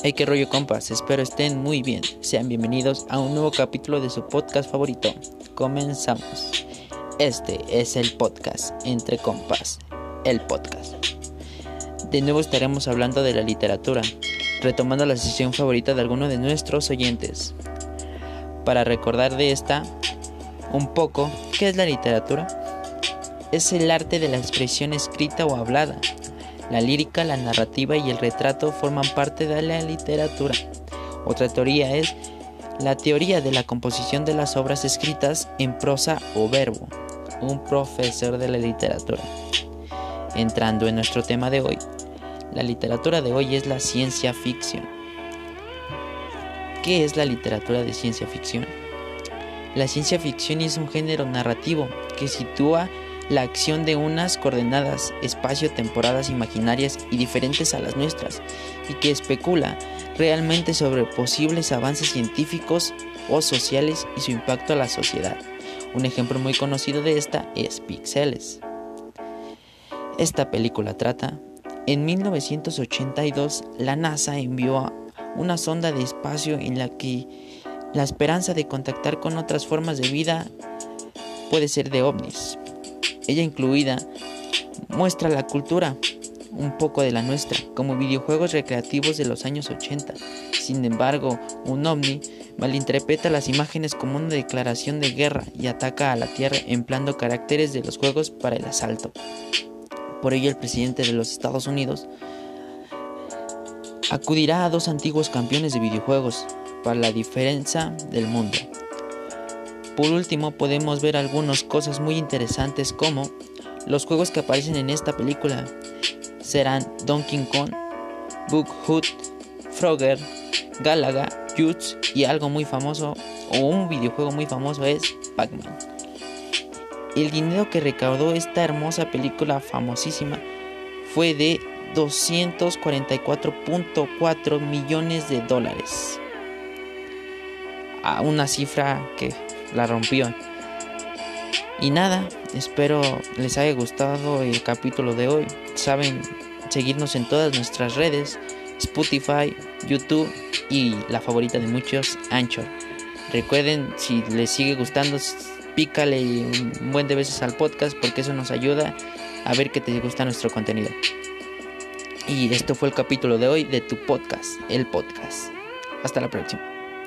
Hey, qué rollo compas, espero estén muy bien. Sean bienvenidos a un nuevo capítulo de su podcast favorito. Comenzamos. Este es el podcast Entre Compas, el podcast. De nuevo estaremos hablando de la literatura, retomando la sesión favorita de alguno de nuestros oyentes. Para recordar de esta un poco, ¿qué es la literatura? Es el arte de la expresión escrita o hablada la lírica, la narrativa y el retrato forman parte de la literatura. Otra teoría es la teoría de la composición de las obras escritas en prosa o verbo. Un profesor de la literatura. Entrando en nuestro tema de hoy, la literatura de hoy es la ciencia ficción. ¿Qué es la literatura de ciencia ficción? La ciencia ficción es un género narrativo que sitúa la acción de unas coordenadas espacio-temporadas imaginarias y diferentes a las nuestras, y que especula realmente sobre posibles avances científicos o sociales y su impacto a la sociedad. Un ejemplo muy conocido de esta es Pixeles. Esta película trata, en 1982 la NASA envió una sonda de espacio en la que la esperanza de contactar con otras formas de vida puede ser de ovnis, ella incluida, muestra la cultura, un poco de la nuestra, como videojuegos recreativos de los años 80. Sin embargo, un ovni malinterpreta las imágenes como una declaración de guerra y ataca a la Tierra empleando caracteres de los juegos para el asalto. Por ello, el presidente de los Estados Unidos acudirá a dos antiguos campeones de videojuegos la diferencia del mundo. Por último, podemos ver algunas cosas muy interesantes como los juegos que aparecen en esta película serán Donkey Kong, Book Hood, Frogger, Galaga, Jutz y algo muy famoso o un videojuego muy famoso es Pac-Man. El dinero que recaudó esta hermosa película famosísima fue de 244.4 millones de dólares. A una cifra que la rompió. Y nada, espero les haya gustado el capítulo de hoy. Saben seguirnos en todas nuestras redes, Spotify, YouTube y la favorita de muchos, Anchor. Recuerden, si les sigue gustando, pícale un buen de veces al podcast porque eso nos ayuda a ver que te gusta nuestro contenido. Y esto fue el capítulo de hoy de tu podcast, el podcast. Hasta la próxima.